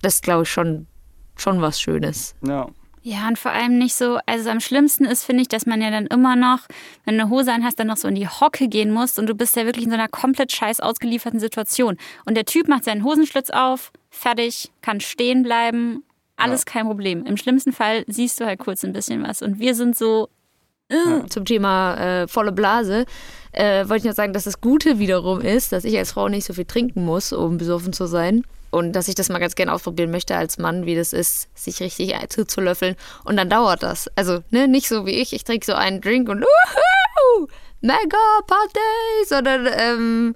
das glaube ich schon, schon was Schönes. Ja. Ja, und vor allem nicht so, also am schlimmsten ist, finde ich, dass man ja dann immer noch, wenn du eine Hose anhast, dann noch so in die Hocke gehen musst und du bist ja wirklich in so einer komplett scheiß ausgelieferten Situation. Und der Typ macht seinen Hosenschlitz auf, fertig, kann stehen bleiben, alles ja. kein Problem. Im schlimmsten Fall siehst du halt kurz ein bisschen was. Und wir sind so, ja. Zum Thema äh, volle Blase äh, wollte ich noch sagen, dass das Gute wiederum ist, dass ich als Frau nicht so viel trinken muss, um besoffen zu sein. Und dass ich das mal ganz gerne ausprobieren möchte als Mann, wie das ist, sich richtig zuzulöffeln. Und dann dauert das. Also, ne, nicht so wie ich, ich trinke so einen Drink und uhuhu, mega Party, sondern ähm,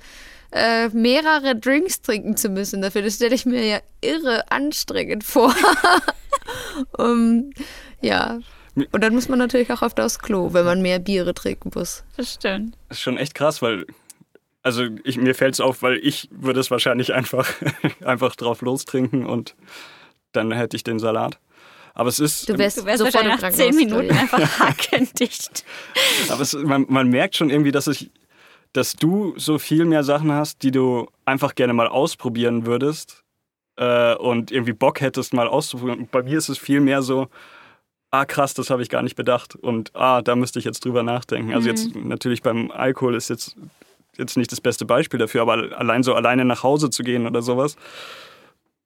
äh, mehrere Drinks trinken zu müssen dafür. Das stelle ich mir ja irre anstrengend vor. um, ja, und dann muss man natürlich auch öfter aufs Klo, wenn man mehr Biere trinken muss. Das stimmt. Das ist schon echt krass, weil also ich, mir fällt es auf, weil ich würde es wahrscheinlich einfach, einfach drauf lostrinken und dann hätte ich den Salat. Aber es ist. Du wärst, du wärst sofort nach zehn Minuten einfach hackendicht. Aber es, man, man merkt schon irgendwie, dass ich, dass du so viel mehr Sachen hast, die du einfach gerne mal ausprobieren würdest äh, und irgendwie Bock hättest, mal auszuprobieren. Bei mir ist es viel mehr so, ah krass, das habe ich gar nicht bedacht und ah, da müsste ich jetzt drüber nachdenken. Also jetzt mhm. natürlich beim Alkohol ist jetzt, jetzt nicht das beste Beispiel dafür, aber allein so alleine nach Hause zu gehen oder sowas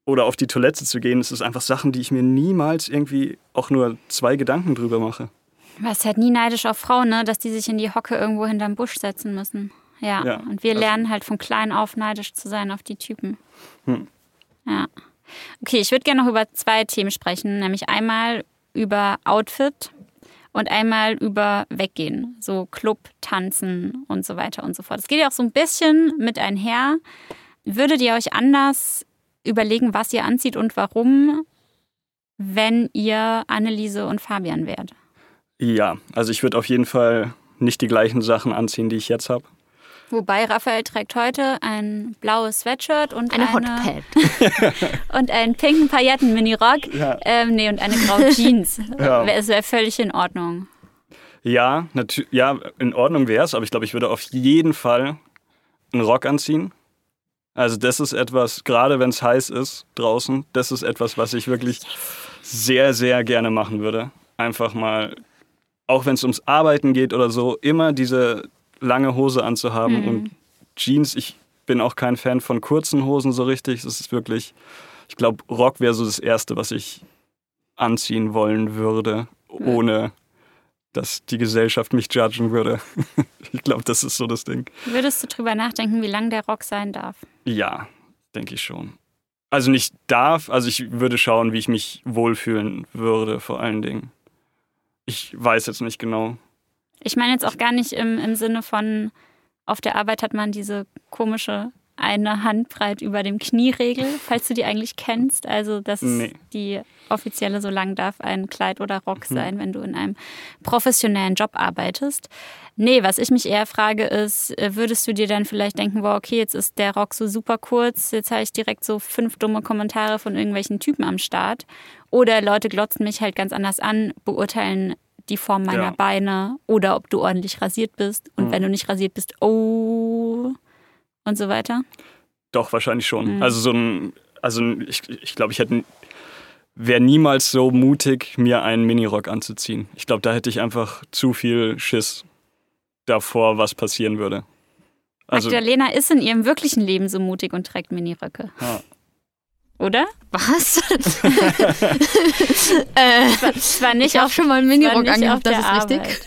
oder auf die Toilette zu gehen, das ist einfach Sachen, die ich mir niemals irgendwie auch nur zwei Gedanken drüber mache. Du warst halt nie neidisch auf Frauen, ne? dass die sich in die Hocke irgendwo hinterm Busch setzen müssen. Ja, ja und wir also lernen halt von klein auf neidisch zu sein auf die Typen. Hm. Ja. Okay, ich würde gerne noch über zwei Themen sprechen, nämlich einmal über Outfit und einmal über Weggehen, so Club, Tanzen und so weiter und so fort. Es geht ja auch so ein bisschen mit einher. Würdet ihr euch anders überlegen, was ihr anzieht und warum, wenn ihr Anneliese und Fabian wärt? Ja, also ich würde auf jeden Fall nicht die gleichen Sachen anziehen, die ich jetzt habe. Wobei Raphael trägt heute ein blaues Sweatshirt und eine, eine Hotpad. und einen pinken Pailletten-Mini-Rock. Ja. Ähm, nee, und eine graue Jeans. ja. Es wäre völlig in Ordnung. Ja, ja in Ordnung wäre es, aber ich glaube, ich würde auf jeden Fall einen Rock anziehen. Also das ist etwas, gerade wenn es heiß ist draußen, das ist etwas, was ich wirklich sehr, sehr gerne machen würde. Einfach mal, auch wenn es ums Arbeiten geht oder so, immer diese lange Hose anzuhaben mhm. und Jeans. Ich bin auch kein Fan von kurzen Hosen so richtig. Es ist wirklich, ich glaube, Rock wäre so das Erste, was ich anziehen wollen würde, ohne dass die Gesellschaft mich judgen würde. ich glaube, das ist so das Ding. Würdest du drüber nachdenken, wie lang der Rock sein darf? Ja, denke ich schon. Also nicht darf, also ich würde schauen, wie ich mich wohlfühlen würde, vor allen Dingen. Ich weiß jetzt nicht genau. Ich meine jetzt auch gar nicht im, im Sinne von, auf der Arbeit hat man diese komische eine Handbreit über dem Knieregel, falls du die eigentlich kennst. Also, dass nee. die offizielle, so lang darf ein Kleid oder Rock mhm. sein, wenn du in einem professionellen Job arbeitest. Nee, was ich mich eher frage, ist, äh, würdest du dir dann vielleicht denken, wow, okay, jetzt ist der Rock so super kurz, jetzt habe ich direkt so fünf dumme Kommentare von irgendwelchen Typen am Start. Oder Leute glotzen mich halt ganz anders an, beurteilen die Form meiner ja. Beine oder ob du ordentlich rasiert bist. Und mhm. wenn du nicht rasiert bist, oh, und so weiter? Doch, wahrscheinlich schon. Mhm. Also so ein, also ich, ich glaube, ich hätte wäre niemals so mutig, mir einen Minirock anzuziehen. Ich glaube, da hätte ich einfach zu viel Schiss davor, was passieren würde. Also, Magdalena ist in ihrem wirklichen Leben so mutig und trägt Miniröcke. Ja. Oder? Was? äh, zwar nicht ich auch schon mal einen Minirock angehabt, das ist Arbeit. richtig.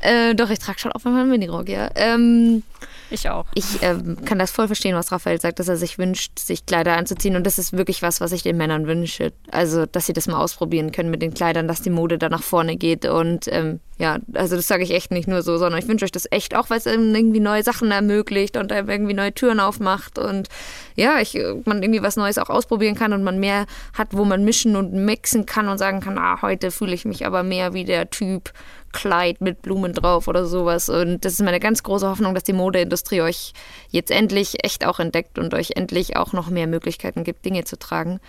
äh, doch, ich trage schon auch mal einen Minirock, ja. Ähm, ich auch. Ich ähm, kann das voll verstehen, was Raphael sagt, dass er sich wünscht, sich Kleider anzuziehen. Und das ist wirklich was, was ich den Männern wünsche. Also, dass sie das mal ausprobieren können mit den Kleidern, dass die Mode da nach vorne geht. Und ähm, ja, also das sage ich echt nicht nur so, sondern ich wünsche euch das echt auch, weil es irgendwie neue Sachen ermöglicht und irgendwie neue Türen aufmacht. Und ja, ich, man irgendwie was Neues auch ausprobieren kann und man mehr hat, wo man mischen und mixen kann und sagen kann, ah, heute fühle ich mich aber mehr wie der Typ Kleid mit Blumen drauf oder sowas. Und das ist meine ganz große Hoffnung, dass die Modeindustrie euch jetzt endlich echt auch entdeckt und euch endlich auch noch mehr Möglichkeiten gibt, Dinge zu tragen.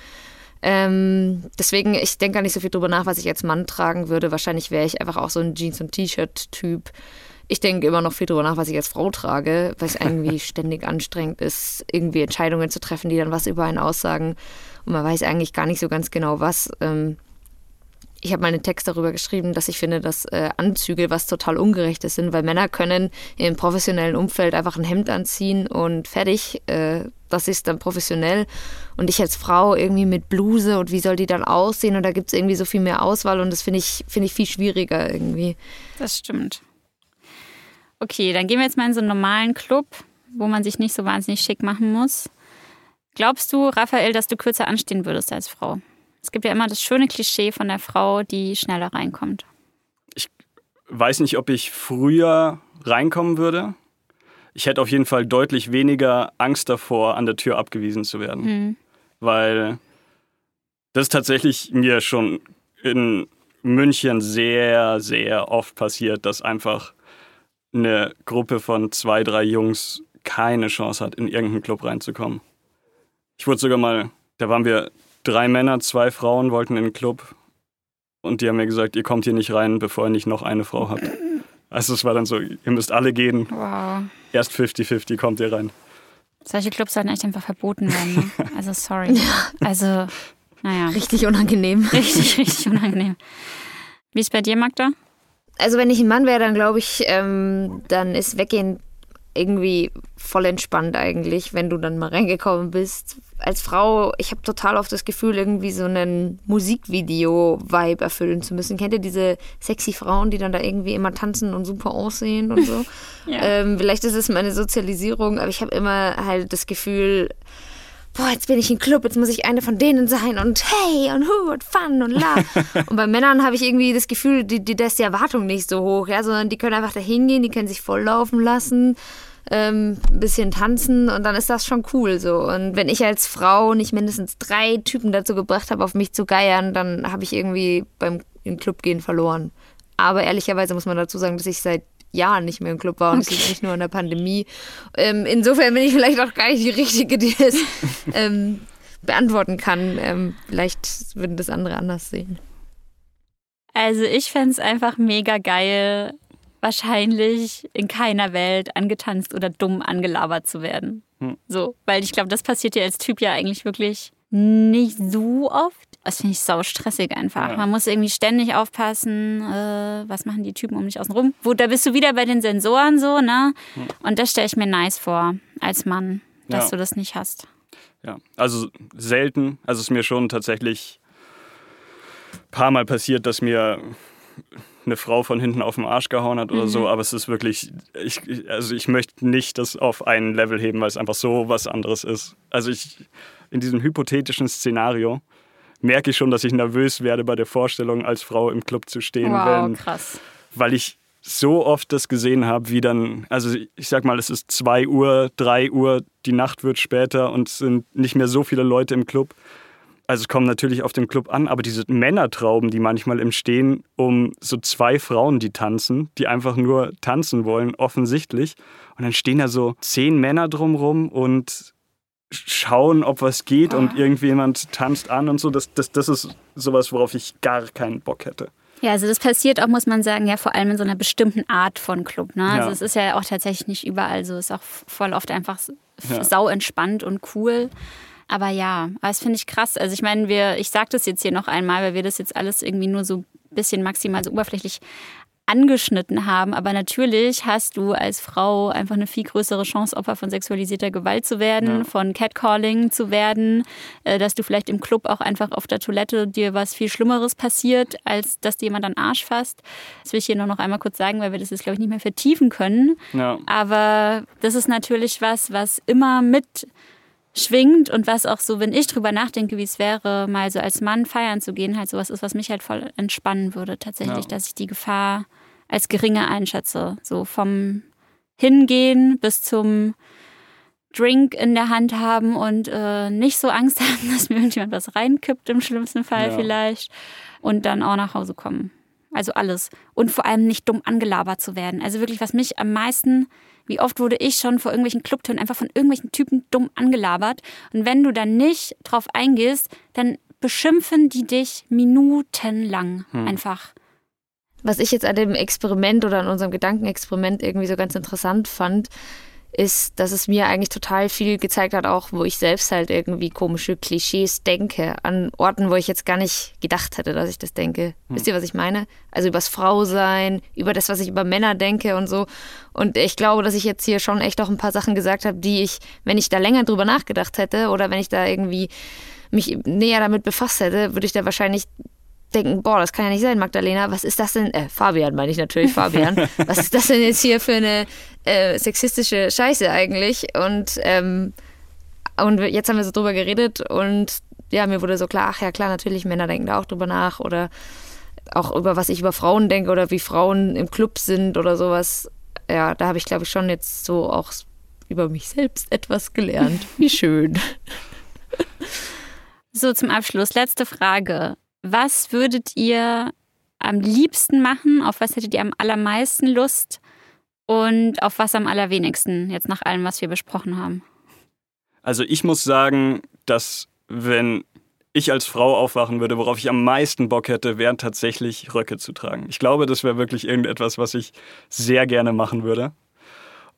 Ähm, deswegen, ich denke gar nicht so viel drüber nach, was ich als Mann tragen würde. Wahrscheinlich wäre ich einfach auch so ein Jeans- und T-Shirt-Typ. Ich denke immer noch viel drüber nach, was ich als Frau trage, weil es irgendwie ständig anstrengend ist, irgendwie Entscheidungen zu treffen, die dann was über einen aussagen. Und man weiß eigentlich gar nicht so ganz genau was. Ähm, ich habe mal einen Text darüber geschrieben, dass ich finde, dass äh, Anzüge was total Ungerechtes sind, weil Männer können im professionellen Umfeld einfach ein Hemd anziehen und fertig. Äh, das ist dann professionell. Und ich als Frau irgendwie mit Bluse und wie soll die dann aussehen? Und da gibt es irgendwie so viel mehr Auswahl und das finde ich, find ich viel schwieriger irgendwie. Das stimmt. Okay, dann gehen wir jetzt mal in so einen normalen Club, wo man sich nicht so wahnsinnig schick machen muss. Glaubst du, Raphael, dass du kürzer anstehen würdest als Frau? Es gibt ja immer das schöne Klischee von der Frau, die schneller reinkommt. Ich weiß nicht, ob ich früher reinkommen würde. Ich hätte auf jeden Fall deutlich weniger Angst davor, an der Tür abgewiesen zu werden. Hm. Weil das ist tatsächlich mir schon in München sehr, sehr oft passiert, dass einfach eine Gruppe von zwei, drei Jungs keine Chance hat, in irgendeinen Club reinzukommen. Ich wurde sogar mal, da waren wir drei Männer, zwei Frauen wollten in den Club und die haben mir gesagt, ihr kommt hier nicht rein, bevor ihr nicht noch eine Frau habt. Also es war dann so, ihr müsst alle gehen. Wow. Erst 50-50 kommt ihr rein. Solche Clubs sollten echt einfach verboten werden. Ne? Also sorry. Also, naja. Richtig unangenehm. Richtig, richtig unangenehm. Wie ist es bei dir, Magda? Also wenn ich ein Mann wäre, dann glaube ich, ähm, dann ist Weggehen irgendwie voll entspannt eigentlich, wenn du dann mal reingekommen bist. Als Frau, ich habe total oft das Gefühl, irgendwie so einen Musikvideo-Vibe erfüllen zu müssen. Kennt ihr diese sexy Frauen, die dann da irgendwie immer tanzen und super aussehen und so? ja. ähm, vielleicht ist es meine Sozialisierung, aber ich habe immer halt das Gefühl, boah, jetzt bin ich im Club, jetzt muss ich eine von denen sein und hey und hu und fun und la. und bei Männern habe ich irgendwie das Gefühl, die, die, da ist die Erwartung nicht so hoch, ja, sondern die können einfach da hingehen, die können sich volllaufen lassen ähm, ein bisschen tanzen und dann ist das schon cool so. Und wenn ich als Frau nicht mindestens drei Typen dazu gebracht habe, auf mich zu geiern, dann habe ich irgendwie beim in Club gehen verloren. Aber ehrlicherweise muss man dazu sagen, dass ich seit Jahren nicht mehr im Club war und okay. es liegt nicht nur in der Pandemie. Ähm, insofern bin ich vielleicht auch gar nicht die Richtige, die das ähm, beantworten kann. Ähm, vielleicht würden das andere anders sehen. Also ich fände es einfach mega geil, wahrscheinlich in keiner Welt angetanzt oder dumm angelabert zu werden. Hm. So, weil ich glaube, das passiert dir als Typ ja eigentlich wirklich nicht so oft. Das finde ich sau stressig einfach. Ja. Man muss irgendwie ständig aufpassen, äh, was machen die Typen um dich außen rum. Wo, da bist du wieder bei den Sensoren so, ne? Hm. Und das stelle ich mir nice vor, als Mann, dass ja. du das nicht hast. Ja, also selten. Also es ist mir schon tatsächlich ein paar Mal passiert, dass mir eine Frau von hinten auf den Arsch gehauen hat oder mhm. so, aber es ist wirklich, ich, also ich möchte nicht das auf ein Level heben, weil es einfach so was anderes ist. Also ich, in diesem hypothetischen Szenario merke ich schon, dass ich nervös werde bei der Vorstellung, als Frau im Club zu stehen. Wow, wenn, krass. Weil ich so oft das gesehen habe, wie dann, also ich sag mal, es ist 2 Uhr, 3 Uhr, die Nacht wird später und es sind nicht mehr so viele Leute im Club. Also es kommt natürlich auf den Club an, aber diese Männertrauben, die manchmal entstehen, um so zwei Frauen, die tanzen, die einfach nur tanzen wollen, offensichtlich. Und dann stehen da so zehn Männer drumrum und schauen, ob was geht und ah. irgendjemand tanzt an und so. Das, das, das ist sowas, worauf ich gar keinen Bock hätte. Ja, also das passiert auch, muss man sagen, ja vor allem in so einer bestimmten Art von Club. Ne? Also es ist ja auch tatsächlich nicht überall so. Es ist auch voll oft einfach ja. sau entspannt und cool. Aber ja, das finde ich krass. Also ich meine, wir, ich sage das jetzt hier noch einmal, weil wir das jetzt alles irgendwie nur so ein bisschen maximal so oberflächlich angeschnitten haben. Aber natürlich hast du als Frau einfach eine viel größere Chance, Opfer von sexualisierter Gewalt zu werden, ja. von Catcalling zu werden, äh, dass du vielleicht im Club auch einfach auf der Toilette dir was viel Schlimmeres passiert, als dass dir jemand an Arsch fasst. Das will ich hier nur noch einmal kurz sagen, weil wir das jetzt, glaube ich, nicht mehr vertiefen können. Ja. Aber das ist natürlich was, was immer mit schwingt und was auch so, wenn ich drüber nachdenke, wie es wäre, mal so als Mann feiern zu gehen, halt sowas ist, was mich halt voll entspannen würde, tatsächlich, ja. dass ich die Gefahr als geringer einschätze. So vom Hingehen bis zum Drink in der Hand haben und äh, nicht so Angst haben, dass mir irgendjemand was reinkippt, im schlimmsten Fall ja. vielleicht. Und dann auch nach Hause kommen. Also alles. Und vor allem nicht dumm angelabert zu werden. Also wirklich, was mich am meisten, wie oft wurde ich schon vor irgendwelchen Clubtüren einfach von irgendwelchen Typen dumm angelabert. Und wenn du dann nicht drauf eingehst, dann beschimpfen die dich minutenlang hm. einfach. Was ich jetzt an dem Experiment oder an unserem Gedankenexperiment irgendwie so ganz interessant fand, ist, dass es mir eigentlich total viel gezeigt hat, auch wo ich selbst halt irgendwie komische Klischees denke, an Orten, wo ich jetzt gar nicht gedacht hätte, dass ich das denke. Hm. Wisst ihr, was ich meine? Also übers Frausein, über das, was ich über Männer denke und so. Und ich glaube, dass ich jetzt hier schon echt auch ein paar Sachen gesagt habe, die ich, wenn ich da länger drüber nachgedacht hätte oder wenn ich da irgendwie mich näher damit befasst hätte, würde ich da wahrscheinlich denken, boah, das kann ja nicht sein, Magdalena, was ist das denn? Äh, Fabian meine ich natürlich, Fabian. was ist das denn jetzt hier für eine äh, sexistische Scheiße eigentlich? Und, ähm, und jetzt haben wir so drüber geredet und ja, mir wurde so klar, ach ja, klar, natürlich, Männer denken da auch drüber nach oder auch über was ich über Frauen denke oder wie Frauen im Club sind oder sowas. Ja, da habe ich, glaube ich, schon jetzt so auch über mich selbst etwas gelernt. Wie schön. So, zum Abschluss, letzte Frage. Was würdet ihr am liebsten machen? Auf was hättet ihr am allermeisten Lust? Und auf was am allerwenigsten, jetzt nach allem, was wir besprochen haben? Also ich muss sagen, dass wenn ich als Frau aufwachen würde, worauf ich am meisten Bock hätte, wären tatsächlich Röcke zu tragen. Ich glaube, das wäre wirklich irgendetwas, was ich sehr gerne machen würde.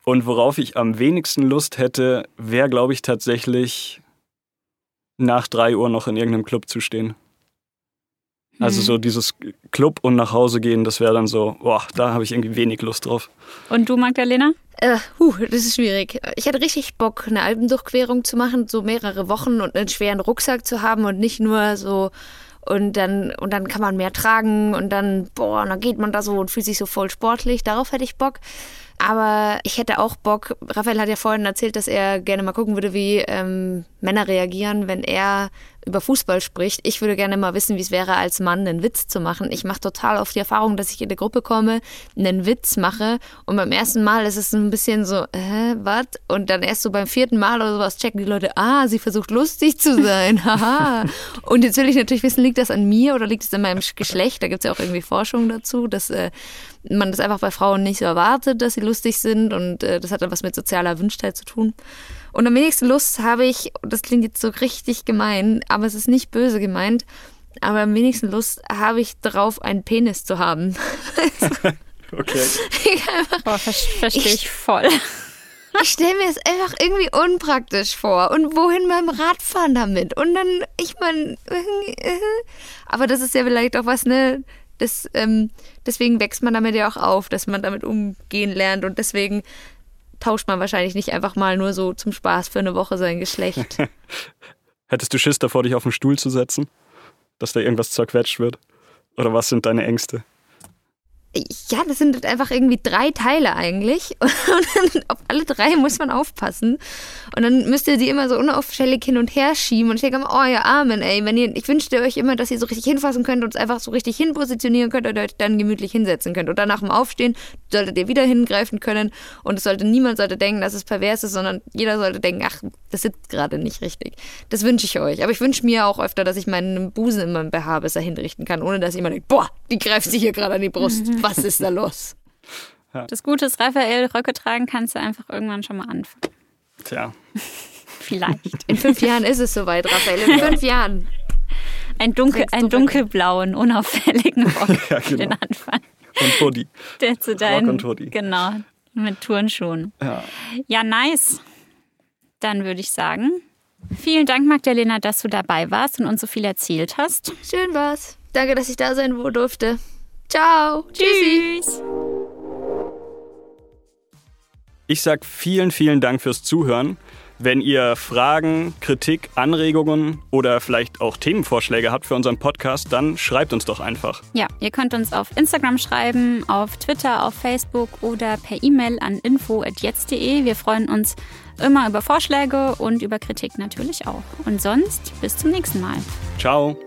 Und worauf ich am wenigsten Lust hätte, wäre, glaube ich, tatsächlich nach drei Uhr noch in irgendeinem Club zu stehen. Also mhm. so dieses Club und nach Hause gehen, das wäre dann so, boah, da habe ich irgendwie wenig Lust drauf. Und du, Magdalena? Äh, huh, das ist schwierig. Ich hatte richtig Bock, eine Alpendurchquerung zu machen, so mehrere Wochen und einen schweren Rucksack zu haben und nicht nur so und dann und dann kann man mehr tragen und dann boah, und dann geht man da so und fühlt sich so voll sportlich. Darauf hätte ich Bock. Aber ich hätte auch Bock. Raphael hat ja vorhin erzählt, dass er gerne mal gucken würde, wie ähm, Männer reagieren, wenn er über Fußball spricht. Ich würde gerne mal wissen, wie es wäre, als Mann einen Witz zu machen. Ich mache total oft die Erfahrung, dass ich in eine Gruppe komme, einen Witz mache und beim ersten Mal ist es ein bisschen so, hä, was? Und dann erst so beim vierten Mal oder sowas checken die Leute, ah, sie versucht lustig zu sein, haha. und jetzt will ich natürlich wissen, liegt das an mir oder liegt es an meinem Geschlecht? Da gibt es ja auch irgendwie Forschung dazu, dass äh, man das einfach bei Frauen nicht so erwartet, dass sie lustig sind und äh, das hat dann was mit sozialer Wünschtheit zu tun. Und am wenigsten Lust habe ich, das klingt jetzt so richtig gemein, aber es ist nicht böse gemeint, aber am wenigsten Lust habe ich darauf, einen Penis zu haben. okay. Ich oh, ver verstehe ich voll. Ich stelle mir es einfach irgendwie unpraktisch vor. Und wohin beim Radfahren damit? Und dann, ich meine, aber das ist ja vielleicht auch was, ne? Das, ähm, deswegen wächst man damit ja auch auf, dass man damit umgehen lernt. Und deswegen tauscht man wahrscheinlich nicht einfach mal nur so zum Spaß für eine Woche sein Geschlecht. Hättest du Schiss davor, dich auf den Stuhl zu setzen? Dass da irgendwas zerquetscht wird? Oder was sind deine Ängste? Ja, das sind einfach irgendwie drei Teile eigentlich. Und auf alle drei muss man aufpassen. Und dann müsst ihr die immer so unauffällig hin und her schieben. Und ich denke immer, oh ihr Armen, ey, wenn ihr, ich wünschte euch immer, dass ihr so richtig hinfassen könnt und es einfach so richtig hinpositionieren könnt und euch dann gemütlich hinsetzen könnt. Und dann nach dem Aufstehen solltet ihr wieder hingreifen können. Und es sollte, niemand sollte denken, dass es pervers ist, sondern jeder sollte denken, ach, das sitzt gerade nicht richtig. Das wünsche ich euch. Aber ich wünsche mir auch öfter, dass ich meinen Busen in meinem BH besser hinrichten kann, ohne dass jemand denkt, boah, die greift sich hier gerade an die Brust. Was ist da los? Ja. Das Gute ist, Raphael, Röcke tragen kannst du einfach irgendwann schon mal anfangen. Tja. Vielleicht. In fünf Jahren ist es soweit, Raphael. In fünf Jahren. Ein, dunkel, ein dunkelblauen, unauffälligen Rock ja, genau. den Anfang. Und Hoodie. Der zu deinem, Rock und Hoodie. Genau, mit Turnschuhen. Ja. ja, nice. Dann würde ich sagen, vielen Dank, Magdalena, dass du dabei warst und uns so viel erzählt hast. Schön war's. Danke, dass ich da sein durfte. Ciao. Tschüss. Ich sage vielen, vielen Dank fürs Zuhören. Wenn ihr Fragen, Kritik, Anregungen oder vielleicht auch Themenvorschläge habt für unseren Podcast, dann schreibt uns doch einfach. Ja, ihr könnt uns auf Instagram schreiben, auf Twitter, auf Facebook oder per E-Mail an info.jetzt.de. Wir freuen uns immer über Vorschläge und über Kritik natürlich auch. Und sonst bis zum nächsten Mal. Ciao.